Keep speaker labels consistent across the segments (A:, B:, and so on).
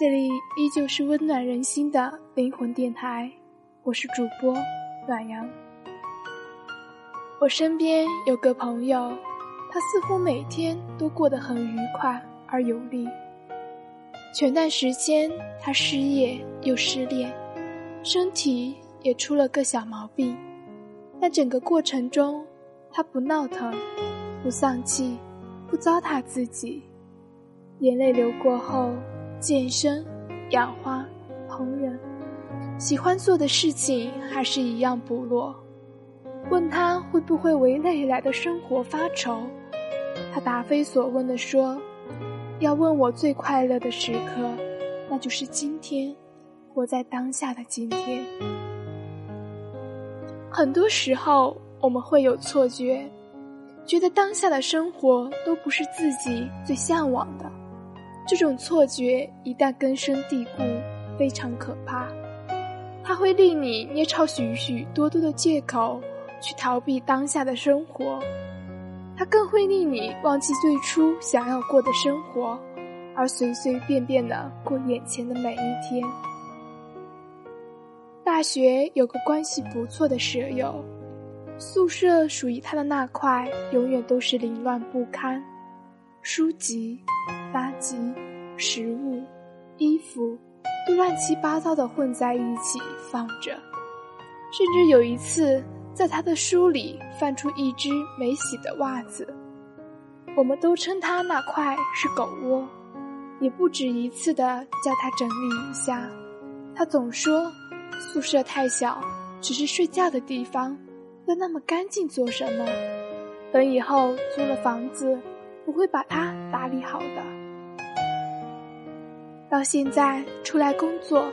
A: 这里依旧是温暖人心的灵魂电台，我是主播暖阳。我身边有个朋友，他似乎每天都过得很愉快而有力。前段时间他失业又失恋，身体也出了个小毛病，但整个过程中他不闹腾，不丧气，不糟蹋自己。眼泪流过后，健身、养花、烹饪，喜欢做的事情还是一样不落。问他会不会为未来的生活发愁，他答非所问地说：“要问我最快乐的时刻，那就是今天，活在当下的今天。”很多时候，我们会有错觉，觉得当下的生活都不是自己最向往的。这种错觉一旦根深蒂固，非常可怕。它会令你捏造许许多多的借口去逃避当下的生活，它更会令你忘记最初想要过的生活，而随随便便的过眼前的每一天。大学有个关系不错的舍友，宿舍属于他的那块永远都是凌乱不堪，书籍。垃圾、食物、衣服都乱七八糟的混在一起放着，甚至有一次在他的书里翻出一只没洗的袜子，我们都称他那块是狗窝，也不止一次的叫他整理一下，他总说宿舍太小，只是睡觉的地方，要那么干净做什么？等以后租了房子，我会把它打理好的。到现在出来工作，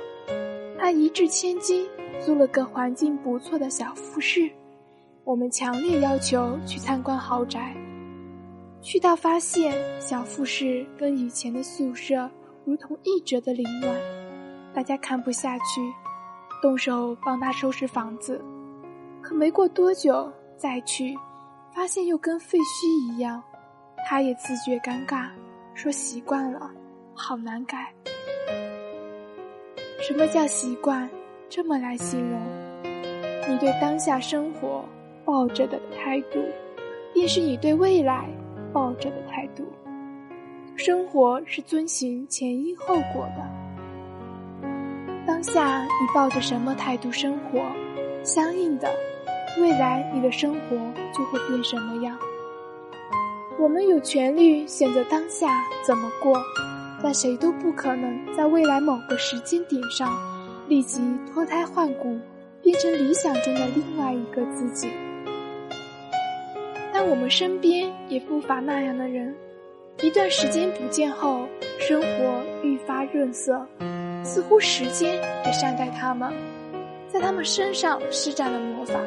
A: 他一掷千金租了个环境不错的小复式。我们强烈要求去参观豪宅，去到发现小复式跟以前的宿舍如同一折的凌乱，大家看不下去，动手帮他收拾房子。可没过多久再去，发现又跟废墟一样，他也自觉尴尬，说习惯了。好难改。什么叫习惯？这么来形容：你对当下生活抱着的态度，便是你对未来抱着的态度。生活是遵循前因后果的。当下你抱着什么态度生活，相应的，未来你的生活就会变什么样。我们有权利选择当下怎么过。但谁都不可能在未来某个时间点上立即脱胎换骨，变成理想中的另外一个自己。但我们身边也不乏那样的人，一段时间不见后，生活愈发润色，似乎时间也善待他们，在他们身上施展了魔法。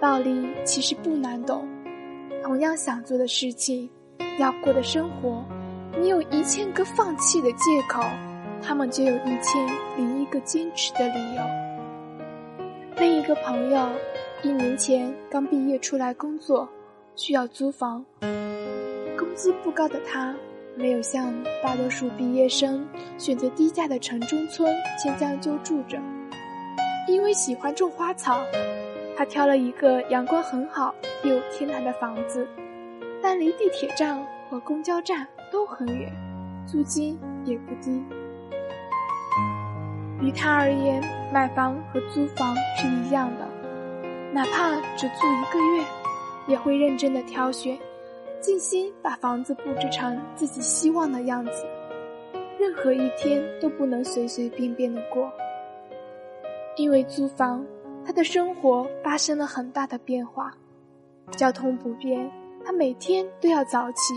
A: 道理其实不难懂，同样想做的事情，要过的生活。你有一千个放弃的借口，他们就有一千零一个坚持的理由。另一个朋友，一年前刚毕业出来工作，需要租房，工资不高的他，没有像大多数毕业生选择低价的城中村先将就住着，因为喜欢种花草，他挑了一个阳光很好有天台的房子，但离地铁站和公交站。都很远，租金也不低。于他而言，买房和租房是一样的，哪怕只租一个月，也会认真的挑选，尽心把房子布置成自己希望的样子。任何一天都不能随随便便的过，因为租房，他的生活发生了很大的变化。交通不便，他每天都要早起。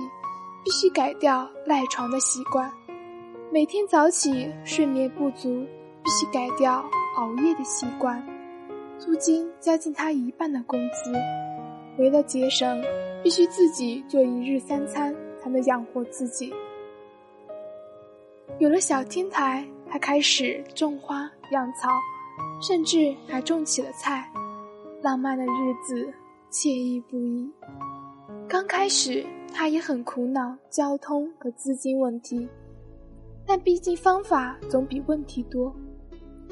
A: 必须改掉赖床的习惯，每天早起睡眠不足，必须改掉熬夜的习惯。租金将近他一半的工资，为了节省，必须自己做一日三餐才能养活自己。有了小天台，他开始种花养草，甚至还种起了菜。浪漫的日子惬意不已。刚开始。他也很苦恼交通和资金问题，但毕竟方法总比问题多。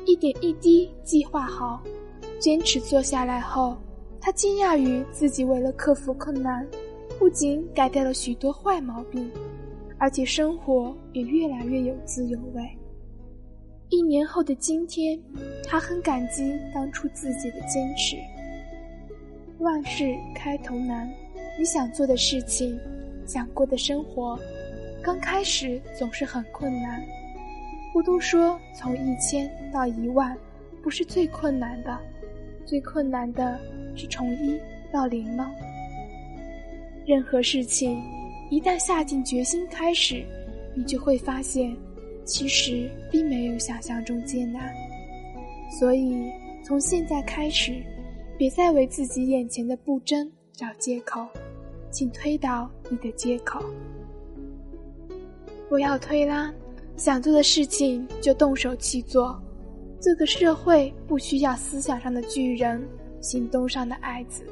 A: 一点一滴计划好，坚持做下来后，他惊讶于自己为了克服困难，不仅改掉了许多坏毛病，而且生活也越来越有滋有味。一年后的今天，他很感激当初自己的坚持。万事开头难，你想做的事情，想过的生活，刚开始总是很困难。不都说从一千到一万不是最困难的，最困难的是从一到零吗？任何事情一旦下定决心开始，你就会发现，其实并没有想象中艰难。所以从现在开始，别再为自己眼前的不争找借口，请推倒你的借口，不要推拉。想做的事情就动手去做。这个社会不需要思想上的巨人，行动上的矮子。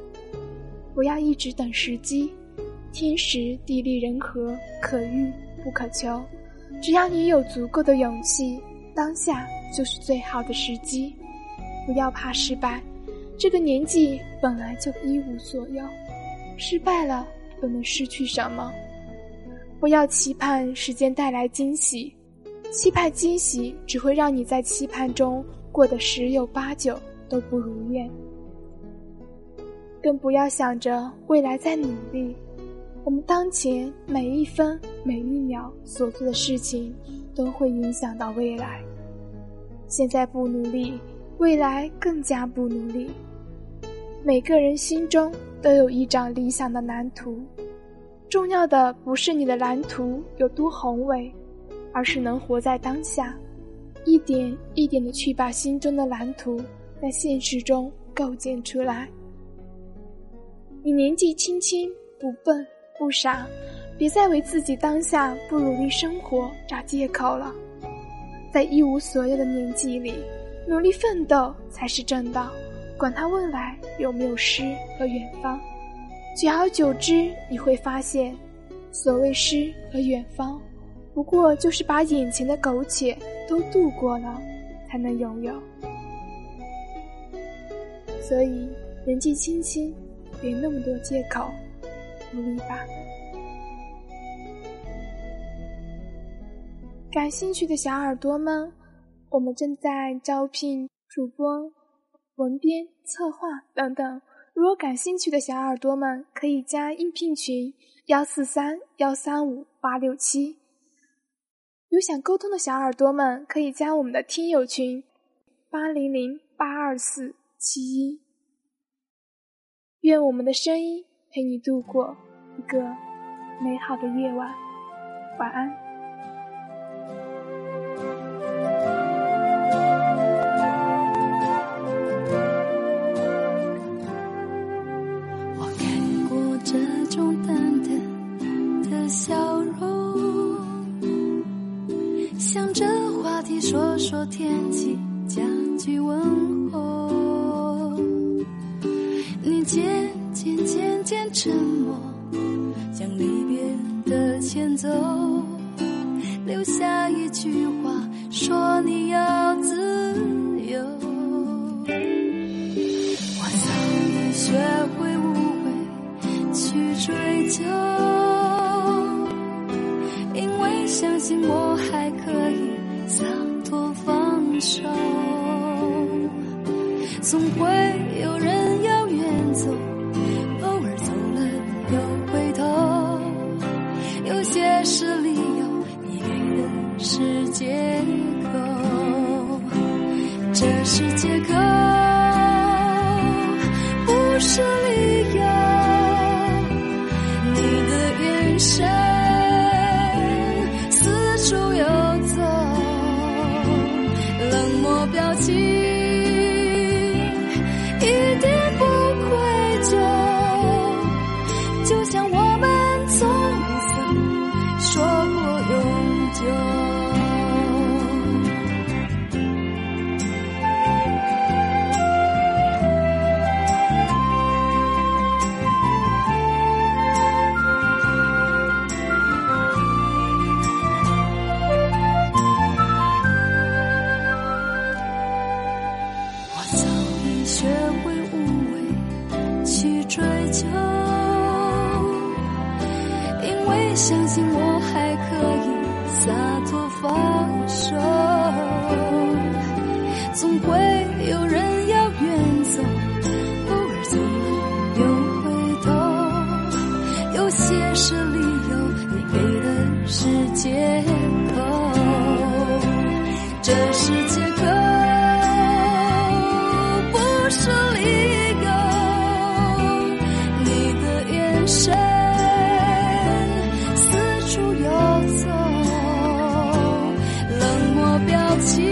A: 不要一直等时机，天时地利人和可遇不可求。只要你有足够的勇气，当下就是最好的时机。不要怕失败，这个年纪本来就一无所有，失败了又能失去什么？不要期盼时间带来惊喜。期盼惊喜只会让你在期盼中过得十有八九都不如愿，更不要想着未来在努力。我们当前每一分每一秒所做的事情都会影响到未来。现在不努力，未来更加不努力。每个人心中都有一张理想的蓝图，重要的不是你的蓝图有多宏伟。而是能活在当下，一点一点的去把心中的蓝图在现实中构建出来。你年纪轻轻，不笨不傻，别再为自己当下不努力生活找借口了。在一无所有的年纪里，努力奋斗才是正道。管他未来有没有诗和远方，久而久之，你会发现，所谓诗和远方。不过就是把眼前的苟且都度过了，才能拥有。所以年纪轻轻，别那么多借口，努力吧。感兴趣的小耳朵们，我们正在招聘主播、文编、策划等等。如果感兴趣的小耳朵们，可以加应聘群：幺四三幺三五八六七。有想沟通的小耳朵们，可以加我们的听友群：八零零八二四七一。愿我们的声音陪你度过一个美好的夜晚，晚安。
B: 笑容，想着话题说说天气，讲句问候。你渐渐渐渐沉默，将离别的前奏，留下一句话，说你要自由。我早已学会无悔去追究，情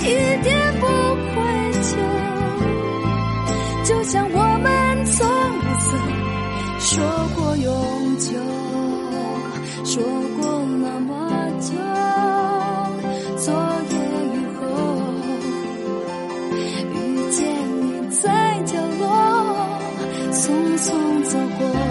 B: 一点不愧疚，就像我们从不曾说过永久，说过那么久，昨夜雨后，遇见你在角落，匆匆走过。